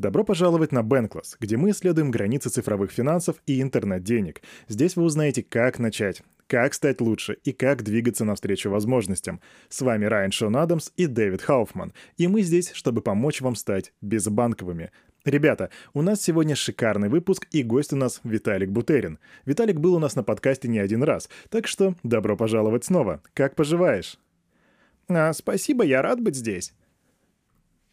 Добро пожаловать на Бенкласс, где мы исследуем границы цифровых финансов и интернет-денег. Здесь вы узнаете, как начать, как стать лучше и как двигаться навстречу возможностям. С вами Райан Шон Адамс и Дэвид Хауфман, и мы здесь, чтобы помочь вам стать безбанковыми. Ребята, у нас сегодня шикарный выпуск, и гость у нас Виталик Бутерин. Виталик был у нас на подкасте не один раз, так что добро пожаловать снова. Как поживаешь? А, спасибо, я рад быть здесь.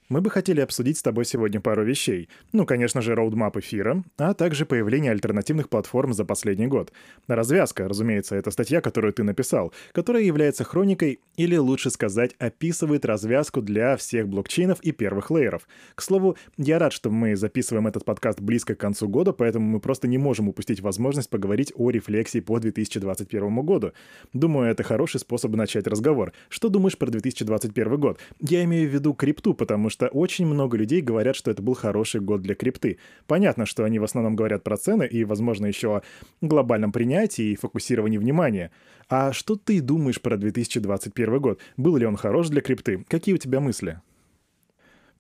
Мы бы хотели обсудить с тобой сегодня пару вещей. Ну, конечно же, роудмап эфира, а также появление альтернативных платформ за последний год. Развязка, разумеется, это статья, которую ты написал, которая является хроникой, или лучше сказать, описывает развязку для всех блокчейнов и первых лейеров. К слову, я рад, что мы записываем этот подкаст близко к концу года, поэтому мы просто не можем упустить возможность поговорить о рефлексии по 2021 году. Думаю, это хороший способ начать разговор. Что думаешь про 2021 год? Я имею в виду крипту, потому что что очень много людей говорят, что это был хороший год для крипты. Понятно, что они в основном говорят про цены и, возможно, еще о глобальном принятии и фокусировании внимания. А что ты думаешь про 2021 год? Был ли он хорош для крипты? Какие у тебя мысли?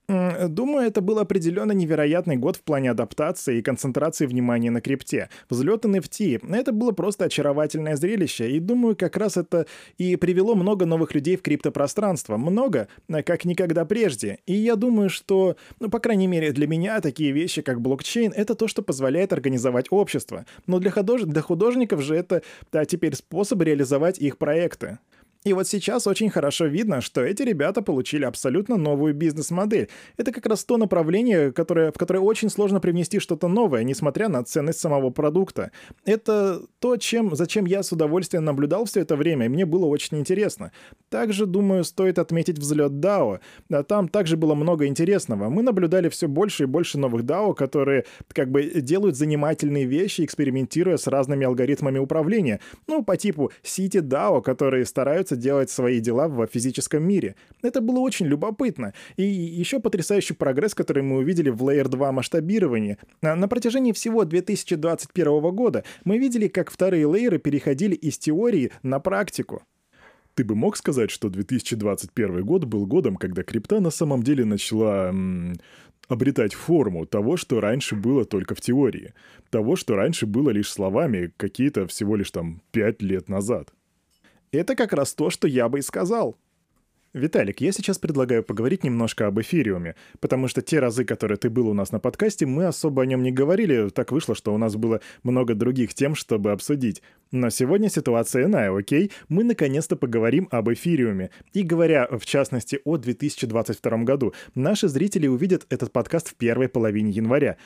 Думаю, это был определенно невероятный год в плане адаптации и концентрации внимания на крипте. Взлет NFT — это было просто очаровательное зрелище, и думаю, как раз это и привело много новых людей в криптопространство. Много, э, как никогда прежде. И я думаю, что, ну, по крайней мере, для меня такие вещи, как блокчейн, это то, что позволяет организовать общество. Но для, худож... для художников же это да, теперь способ реализовать их проекты. И вот сейчас очень хорошо видно, что эти ребята получили абсолютно новую бизнес-модель. Это как раз то направление, которое, в которое очень сложно привнести что-то новое, несмотря на ценность самого продукта. Это то, чем, зачем я с удовольствием наблюдал все это время, и мне было очень интересно. Также, думаю, стоит отметить взлет DAO. Там также было много интересного. Мы наблюдали все больше и больше новых DAO, которые как бы делают занимательные вещи, экспериментируя с разными алгоритмами управления. Ну, по типу City DAO, которые стараются делать свои дела в физическом мире. Это было очень любопытно. И еще потрясающий прогресс, который мы увидели в Layer 2 масштабировании. На протяжении всего 2021 года мы видели, как вторые лейеры переходили из теории на практику. Ты бы мог сказать, что 2021 год был годом, когда крипта на самом деле начала м- обретать форму того, что раньше было только в теории, того, что раньше было лишь словами какие-то всего лишь там пять лет назад. Это как раз то, что я бы и сказал. Виталик, я сейчас предлагаю поговорить немножко об эфириуме, потому что те разы, которые ты был у нас на подкасте, мы особо о нем не говорили, так вышло, что у нас было много других тем, чтобы обсудить. Но сегодня ситуация иная, окей? Мы наконец-то поговорим об эфириуме. И говоря, в частности, о 2022 году, наши зрители увидят этот подкаст в первой половине января.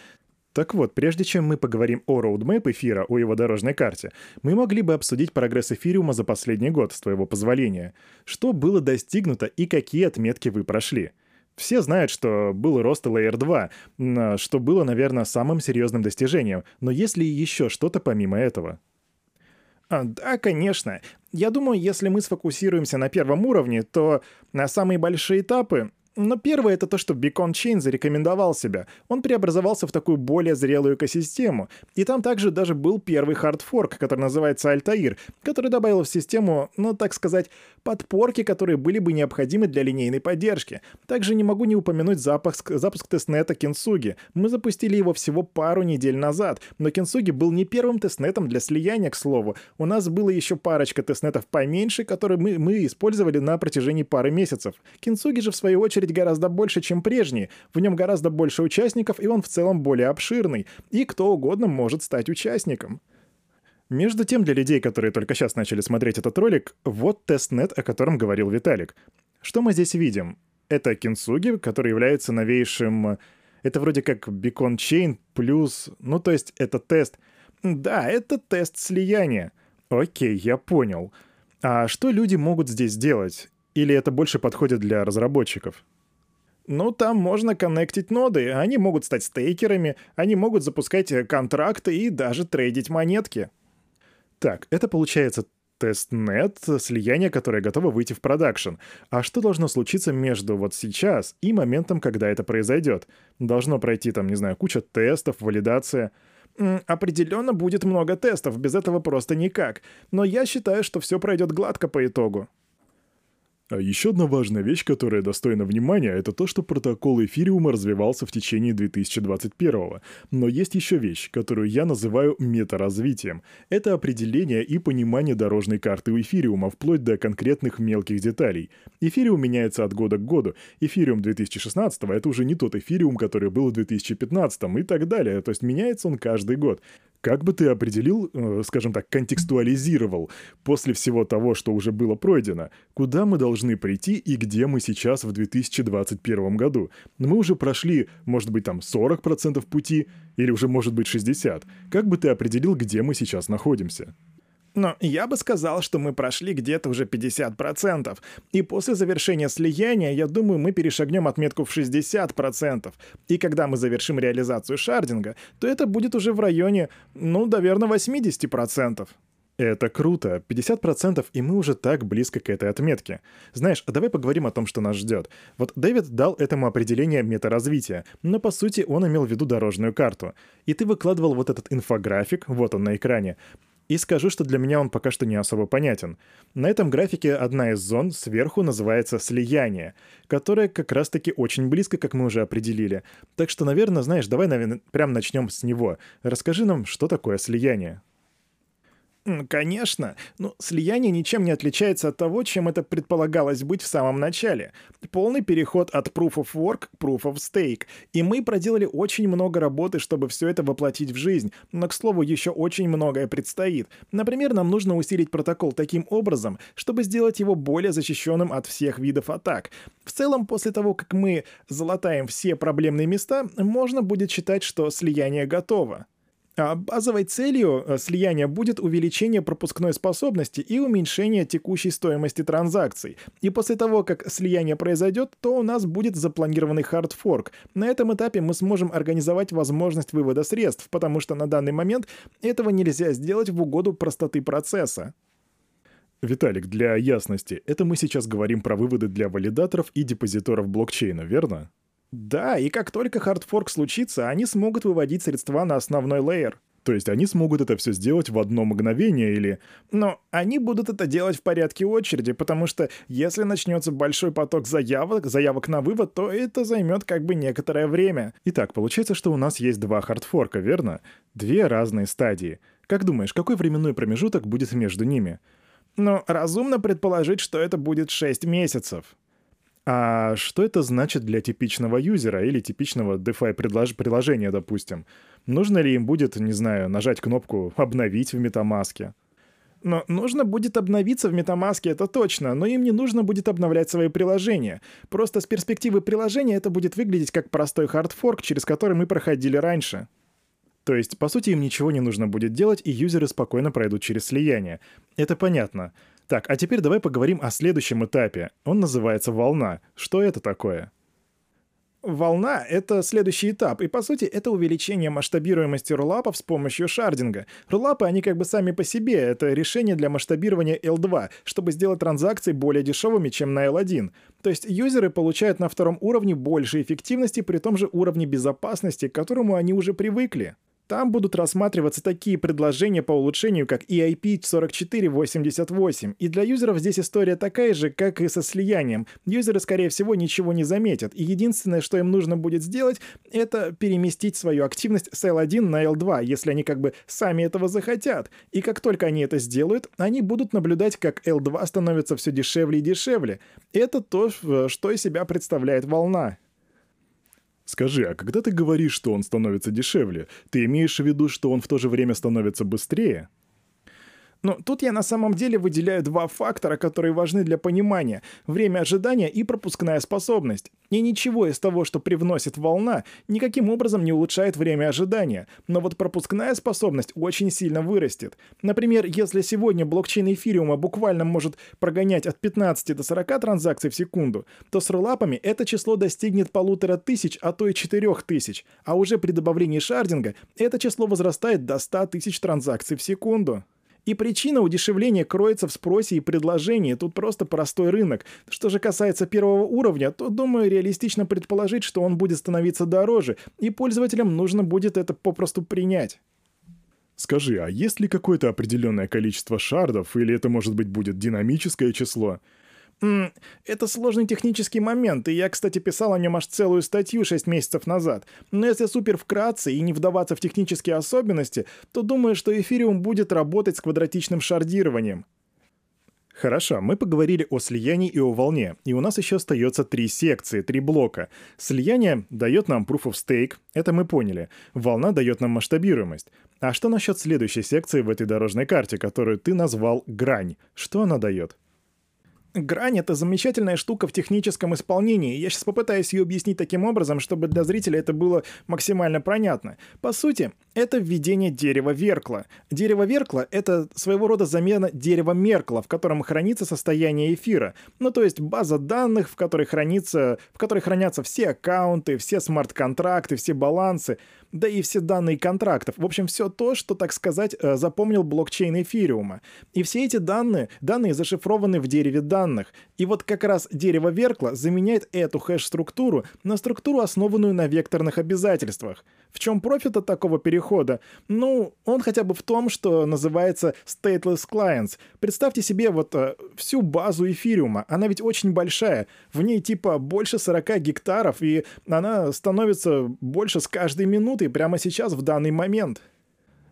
Так вот, прежде чем мы поговорим о роудмэп эфира, о его дорожной карте, мы могли бы обсудить прогресс эфириума за последний год, с твоего позволения. Что было достигнуто и какие отметки вы прошли? Все знают, что был рост Layer 2, что было, наверное, самым серьезным достижением, но есть ли еще что-то помимо этого? А, да, конечно. Я думаю, если мы сфокусируемся на первом уровне, то на самые большие этапы но первое это то, что Beacon Chain зарекомендовал себя. Он преобразовался в такую более зрелую экосистему. И там также даже был первый хардфорк, который называется Altair, который добавил в систему, ну так сказать, подпорки, которые были бы необходимы для линейной поддержки. Также не могу не упомянуть запуск, запуск тестнета Kintsugi. Мы запустили его всего пару недель назад, но Kintsugi был не первым тестнетом для слияния, к слову. У нас было еще парочка тестнетов поменьше, которые мы, мы использовали на протяжении пары месяцев. Kintsugi же в свою очередь очередь гораздо больше, чем прежний. В нем гораздо больше участников, и он в целом более обширный. И кто угодно может стать участником. Между тем, для людей, которые только сейчас начали смотреть этот ролик, вот тестнет, о котором говорил Виталик. Что мы здесь видим? Это Kintsugi, который является новейшим... Это вроде как Beacon Chain плюс... Ну, то есть это тест... Да, это тест слияния. Окей, я понял. А что люди могут здесь делать? Или это больше подходит для разработчиков? Ну, там можно коннектить ноды, они могут стать стейкерами, они могут запускать э, контракты и даже трейдить монетки. Так, это получается тестнет, слияние, которое готово выйти в продакшн. А что должно случиться между вот сейчас и моментом, когда это произойдет? Должно пройти там, не знаю, куча тестов, валидация. Определенно будет много тестов, без этого просто никак. Но я считаю, что все пройдет гладко по итогу. А еще одна важная вещь, которая достойна внимания, это то, что протокол эфириума развивался в течение 2021 Но есть еще вещь, которую я называю метаразвитием. Это определение и понимание дорожной карты у эфириума, вплоть до конкретных мелких деталей. Эфириум меняется от года к году. Эфириум 2016 это уже не тот эфириум, который был в 2015 и так далее. То есть меняется он каждый год. Как бы ты определил, э, скажем так, контекстуализировал после всего того, что уже было пройдено, куда мы должны прийти и где мы сейчас в 2021 году? Мы уже прошли, может быть, там 40% пути или уже, может быть, 60%. Как бы ты определил, где мы сейчас находимся? Но я бы сказал, что мы прошли где-то уже 50%. И после завершения слияния, я думаю, мы перешагнем отметку в 60%. И когда мы завершим реализацию шардинга, то это будет уже в районе, ну, наверное, 80%. Это круто. 50% и мы уже так близко к этой отметке. Знаешь, давай поговорим о том, что нас ждет. Вот Дэвид дал этому определение метаразвития, но по сути он имел в виду дорожную карту. И ты выкладывал вот этот инфографик, вот он на экране. И скажу, что для меня он пока что не особо понятен. На этом графике одна из зон сверху называется «слияние», которое как раз-таки очень близко, как мы уже определили. Так что, наверное, знаешь, давай, наверное, прям начнем с него. Расскажи нам, что такое слияние. Конечно, но слияние ничем не отличается от того, чем это предполагалось быть в самом начале. Полный переход от Proof of Work к Proof of Stake. И мы проделали очень много работы, чтобы все это воплотить в жизнь. Но, к слову, еще очень многое предстоит. Например, нам нужно усилить протокол таким образом, чтобы сделать его более защищенным от всех видов атак. В целом, после того, как мы залатаем все проблемные места, можно будет считать, что слияние готово. А базовой целью э, слияния будет увеличение пропускной способности и уменьшение текущей стоимости транзакций. И после того, как слияние произойдет, то у нас будет запланированный хардфорк. На этом этапе мы сможем организовать возможность вывода средств, потому что на данный момент этого нельзя сделать в угоду простоты процесса. Виталик, для ясности, это мы сейчас говорим про выводы для валидаторов и депозиторов блокчейна, верно? Да, и как только хардфорк случится, они смогут выводить средства на основной лейер. То есть они смогут это все сделать в одно мгновение или... Но они будут это делать в порядке очереди, потому что если начнется большой поток заявок, заявок на вывод, то это займет как бы некоторое время. Итак, получается, что у нас есть два хардфорка, верно? Две разные стадии. Как думаешь, какой временной промежуток будет между ними? Ну, разумно предположить, что это будет 6 месяцев. А что это значит для типичного юзера или типичного DeFi приложения, допустим? Нужно ли им будет, не знаю, нажать кнопку «Обновить» в MetaMask? Но нужно будет обновиться в MetaMask, это точно, но им не нужно будет обновлять свои приложения. Просто с перспективы приложения это будет выглядеть как простой хардфорк, через который мы проходили раньше. То есть, по сути, им ничего не нужно будет делать, и юзеры спокойно пройдут через слияние. Это понятно. Так, а теперь давай поговорим о следующем этапе. Он называется волна. Что это такое? Волна — это следующий этап, и по сути это увеличение масштабируемости рулапов с помощью шардинга. Рулапы, они как бы сами по себе, это решение для масштабирования L2, чтобы сделать транзакции более дешевыми, чем на L1. То есть юзеры получают на втором уровне больше эффективности при том же уровне безопасности, к которому они уже привыкли. Там будут рассматриваться такие предложения по улучшению, как EIP 4488, и для юзеров здесь история такая же, как и со слиянием. Юзеры, скорее всего, ничего не заметят, и единственное, что им нужно будет сделать, это переместить свою активность с L1 на L2, если они как бы сами этого захотят. И как только они это сделают, они будут наблюдать, как L2 становится все дешевле и дешевле. Это то, что из себя представляет волна. Скажи, а когда ты говоришь, что он становится дешевле, ты имеешь в виду, что он в то же время становится быстрее? Но тут я на самом деле выделяю два фактора, которые важны для понимания — время ожидания и пропускная способность. И ничего из того, что привносит волна, никаким образом не улучшает время ожидания. Но вот пропускная способность очень сильно вырастет. Например, если сегодня блокчейн эфириума буквально может прогонять от 15 до 40 транзакций в секунду, то с рулапами это число достигнет полутора тысяч, а то и четырех тысяч. А уже при добавлении шардинга это число возрастает до 100 тысяч транзакций в секунду. И причина удешевления кроется в спросе и предложении, тут просто простой рынок. Что же касается первого уровня, то, думаю, реалистично предположить, что он будет становиться дороже, и пользователям нужно будет это попросту принять. Скажи, а есть ли какое-то определенное количество шардов, или это, может быть, будет динамическое число? Это сложный технический момент, и я, кстати, писал о нем аж целую статью 6 месяцев назад. Но если супер вкратце и не вдаваться в технические особенности, то думаю, что эфириум будет работать с квадратичным шардированием. Хорошо, мы поговорили о слиянии и о волне, и у нас еще остается три секции, три блока. Слияние дает нам proof of stake, это мы поняли. Волна дает нам масштабируемость. А что насчет следующей секции в этой дорожной карте, которую ты назвал грань? Что она дает? Грань — это замечательная штука в техническом исполнении. Я сейчас попытаюсь ее объяснить таким образом, чтобы для зрителя это было максимально понятно. По сути, это введение дерева Веркла. Дерево Веркла — это своего рода замена дерева Меркла, в котором хранится состояние эфира. Ну, то есть база данных, в которой, хранится, в которой хранятся все аккаунты, все смарт-контракты, все балансы — да и все данные контрактов. В общем, все то, что, так сказать, э, запомнил блокчейн эфириума. И все эти данные, данные зашифрованы в дереве данных. И вот как раз дерево Веркла заменяет эту хэш-структуру на структуру, основанную на векторных обязательствах. В чем профит от такого перехода? Ну, он хотя бы в том, что называется stateless clients. Представьте себе вот э, всю базу эфириума. Она ведь очень большая. В ней типа больше 40 гектаров, и она становится больше с каждой минутой прямо сейчас в данный момент.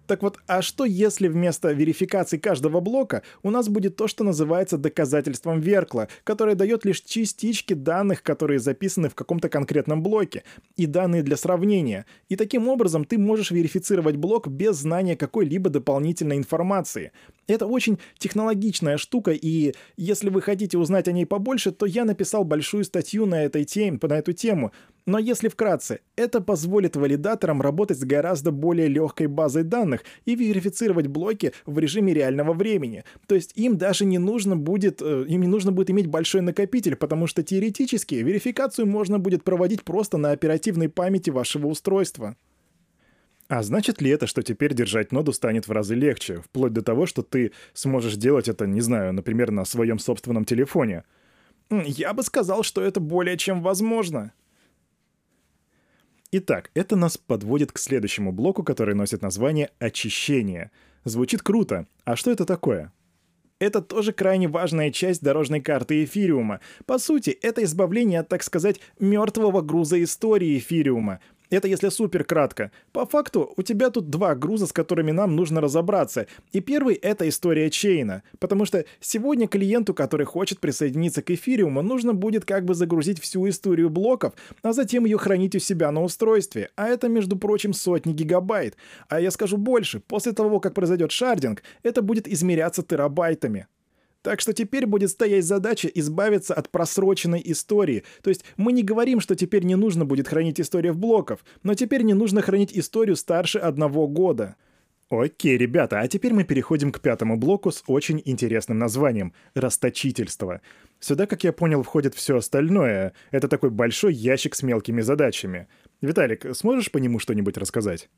Так вот, а что если вместо верификации каждого блока у нас будет то, что называется доказательством Веркла, которое дает лишь частички данных, которые записаны в каком-то конкретном блоке, и данные для сравнения. И таким образом ты можешь верифицировать блок без знания какой-либо дополнительной информации. Это очень технологичная штука, и если вы хотите узнать о ней побольше, то я написал большую статью на, этой теме, на эту тему. Но если вкратце, это позволит валидаторам работать с гораздо более легкой базой данных и верифицировать блоки в режиме реального времени. То есть им даже не нужно будет, э, им не нужно будет иметь большой накопитель, потому что теоретически верификацию можно будет проводить просто на оперативной памяти вашего устройства. А значит ли это, что теперь держать ноду станет в разы легче, вплоть до того, что ты сможешь делать это, не знаю, например, на своем собственном телефоне? Я бы сказал, что это более чем возможно. Итак, это нас подводит к следующему блоку, который носит название «очищение». Звучит круто. А что это такое? Это тоже крайне важная часть дорожной карты эфириума. По сути, это избавление от, так сказать, мертвого груза истории эфириума. Это если супер кратко. По факту, у тебя тут два груза, с которыми нам нужно разобраться. И первый — это история чейна. Потому что сегодня клиенту, который хочет присоединиться к эфириуму, нужно будет как бы загрузить всю историю блоков, а затем ее хранить у себя на устройстве. А это, между прочим, сотни гигабайт. А я скажу больше, после того, как произойдет шардинг, это будет измеряться терабайтами. Так что теперь будет стоять задача избавиться от просроченной истории. То есть мы не говорим, что теперь не нужно будет хранить историю в блоков, но теперь не нужно хранить историю старше одного года. Окей, ребята, а теперь мы переходим к пятому блоку с очень интересным названием — расточительство. Сюда, как я понял, входит все остальное. Это такой большой ящик с мелкими задачами. Виталик, сможешь по нему что-нибудь рассказать?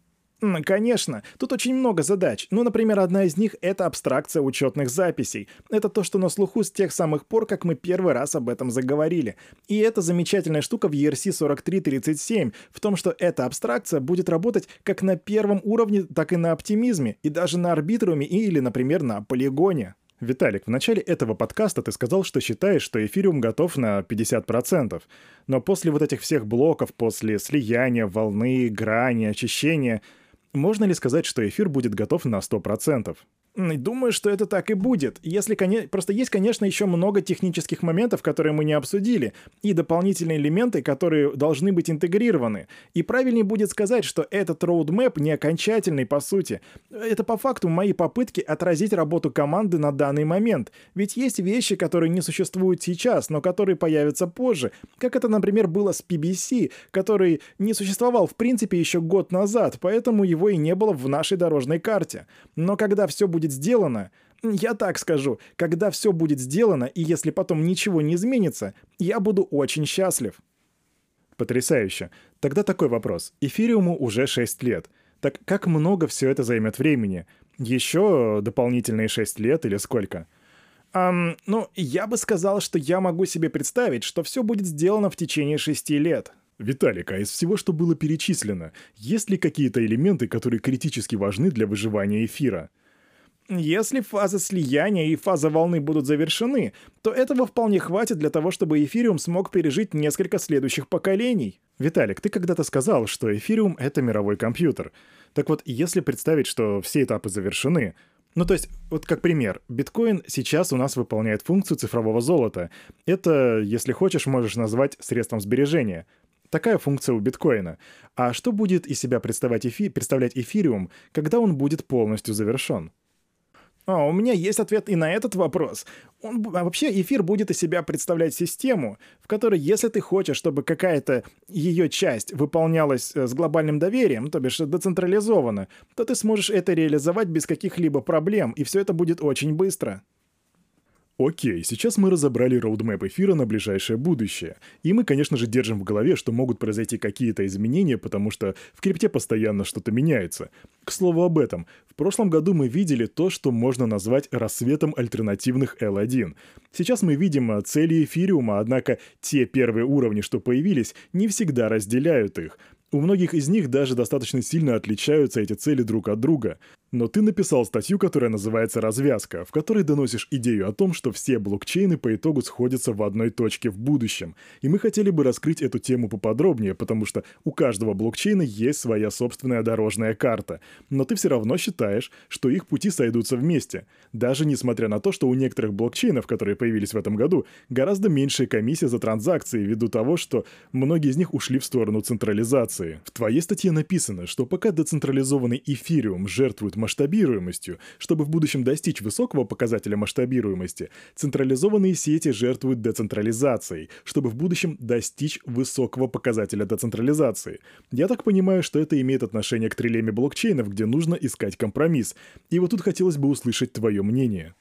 Конечно, тут очень много задач. Ну, например, одна из них — это абстракция учетных записей. Это то, что на слуху с тех самых пор, как мы первый раз об этом заговорили. И это замечательная штука в ERC 4337 в том, что эта абстракция будет работать как на первом уровне, так и на оптимизме, и даже на арбитруме или, например, на полигоне. Виталик, в начале этого подкаста ты сказал, что считаешь, что эфириум готов на 50%. Но после вот этих всех блоков, после слияния, волны, грани, очищения — можно ли сказать, что эфир будет готов на 100%? Думаю, что это так и будет. Если, коне... Просто есть, конечно, еще много технических моментов, которые мы не обсудили, и дополнительные элементы, которые должны быть интегрированы. И правильнее будет сказать, что этот роудмэп не окончательный по сути. Это по факту мои попытки отразить работу команды на данный момент. Ведь есть вещи, которые не существуют сейчас, но которые появятся позже. Как это, например, было с PBC, который не существовал в принципе еще год назад, поэтому его и не было в нашей дорожной карте. Но когда все будет будет сделано, я так скажу, когда все будет сделано, и если потом ничего не изменится, я буду очень счастлив. Потрясающе. Тогда такой вопрос. Эфириуму уже 6 лет. Так как много все это займет времени? Еще дополнительные 6 лет или сколько? Um, ну, я бы сказал, что я могу себе представить, что все будет сделано в течение шести лет. Виталик, а из всего, что было перечислено, есть ли какие-то элементы, которые критически важны для выживания эфира? Если фаза слияния и фаза волны будут завершены, то этого вполне хватит для того, чтобы эфириум смог пережить несколько следующих поколений. Виталик, ты когда-то сказал, что эфириум — это мировой компьютер. Так вот, если представить, что все этапы завершены, ну, то есть, вот как пример, биткоин сейчас у нас выполняет функцию цифрового золота. Это, если хочешь, можешь назвать средством сбережения. Такая функция у биткоина. А что будет из себя представлять, эфи... представлять эфириум, когда он будет полностью завершен? А, у меня есть ответ и на этот вопрос. Он, а вообще эфир будет из себя представлять систему, в которой, если ты хочешь, чтобы какая-то ее часть выполнялась э, с глобальным доверием, то бишь децентрализованно, то ты сможешь это реализовать без каких-либо проблем, и все это будет очень быстро. Окей, сейчас мы разобрали роудмэп эфира на ближайшее будущее. И мы, конечно же, держим в голове, что могут произойти какие-то изменения, потому что в крипте постоянно что-то меняется. К слову об этом, в прошлом году мы видели то, что можно назвать рассветом альтернативных L1. Сейчас мы видим а, цели эфириума, однако те первые уровни, что появились, не всегда разделяют их. У многих из них даже достаточно сильно отличаются эти цели друг от друга. Но ты написал статью, которая называется «Развязка», в которой доносишь идею о том, что все блокчейны по итогу сходятся в одной точке в будущем. И мы хотели бы раскрыть эту тему поподробнее, потому что у каждого блокчейна есть своя собственная дорожная карта. Но ты все равно считаешь, что их пути сойдутся вместе. Даже несмотря на то, что у некоторых блокчейнов, которые появились в этом году, гораздо меньшая комиссия за транзакции ввиду того, что многие из них ушли в сторону централизации. В твоей статье написано, что пока децентрализованный эфириум жертвует масштабируемостью. Чтобы в будущем достичь высокого показателя масштабируемости, централизованные сети жертвуют децентрализацией, чтобы в будущем достичь высокого показателя децентрализации. Я так понимаю, что это имеет отношение к трилеме блокчейнов, где нужно искать компромисс. И вот тут хотелось бы услышать твое мнение.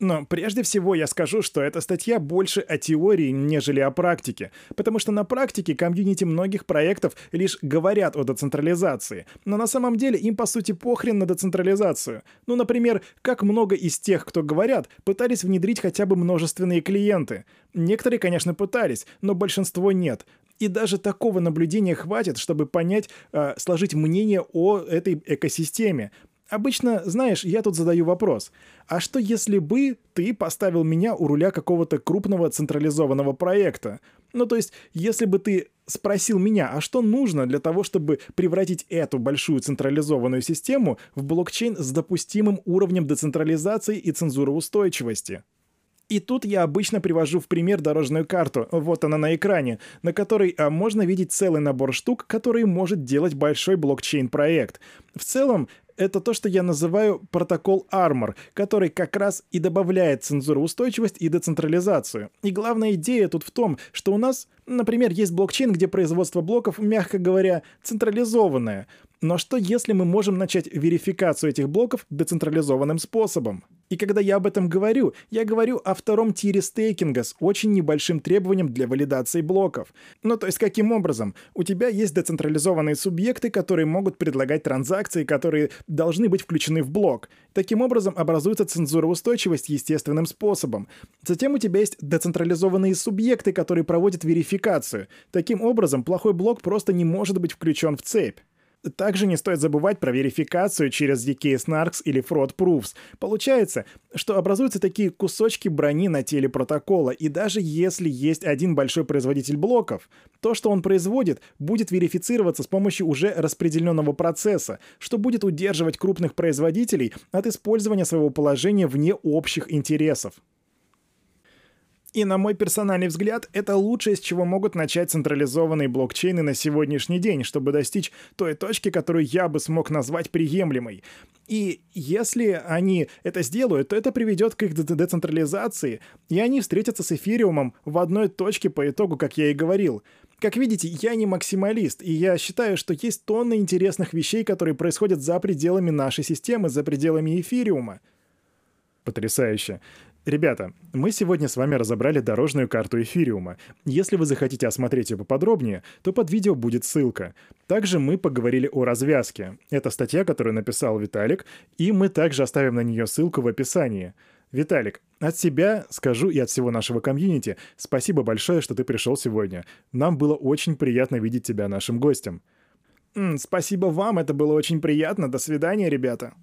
Но прежде всего я скажу, что эта статья больше о теории, нежели о практике, потому что на практике комьюнити многих проектов лишь говорят о децентрализации, но на самом деле им по сути похрен на децентрализацию. Ну, например, как много из тех, кто говорят, пытались внедрить хотя бы множественные клиенты. Некоторые, конечно, пытались, но большинство нет. И даже такого наблюдения хватит, чтобы понять, э, сложить мнение о этой экосистеме. Обычно, знаешь, я тут задаю вопрос. А что если бы ты поставил меня у руля какого-то крупного централизованного проекта? Ну, то есть, если бы ты спросил меня, а что нужно для того, чтобы превратить эту большую централизованную систему в блокчейн с допустимым уровнем децентрализации и цензуроустойчивости? И тут я обычно привожу в пример дорожную карту, вот она на экране, на которой а, можно видеть целый набор штук, которые может делать большой блокчейн-проект. В целом, это то, что я называю протокол Armor, который как раз и добавляет цензуроустойчивость и децентрализацию. И главная идея тут в том, что у нас, например, есть блокчейн, где производство блоков, мягко говоря, централизованное. Но что если мы можем начать верификацию этих блоков децентрализованным способом? И когда я об этом говорю, я говорю о втором тире стейкинга с очень небольшим требованием для валидации блоков. Ну то есть каким образом? У тебя есть децентрализованные субъекты, которые могут предлагать транзакции, которые должны быть включены в блок. Таким образом образуется цензуроустойчивость естественным способом. Затем у тебя есть децентрализованные субъекты, которые проводят верификацию. Таким образом, плохой блок просто не может быть включен в цепь. Также не стоит забывать про верификацию через DK Snarks или Fraud Proofs. Получается, что образуются такие кусочки брони на теле протокола, и даже если есть один большой производитель блоков, то, что он производит, будет верифицироваться с помощью уже распределенного процесса, что будет удерживать крупных производителей от использования своего положения вне общих интересов. И на мой персональный взгляд, это лучшее, с чего могут начать централизованные блокчейны на сегодняшний день, чтобы достичь той точки, которую я бы смог назвать приемлемой. И если они это сделают, то это приведет к их децентрализации, и они встретятся с эфириумом в одной точке по итогу, как я и говорил. Как видите, я не максималист, и я считаю, что есть тонны интересных вещей, которые происходят за пределами нашей системы, за пределами эфириума. Потрясающе. Ребята, мы сегодня с вами разобрали дорожную карту эфириума. Если вы захотите осмотреть ее поподробнее, то под видео будет ссылка. Также мы поговорили о развязке. Это статья, которую написал Виталик, и мы также оставим на нее ссылку в описании. Виталик, от себя скажу и от всего нашего комьюнити спасибо большое, что ты пришел сегодня. Нам было очень приятно видеть тебя нашим гостем. Спасибо вам, это было очень приятно. До свидания, ребята.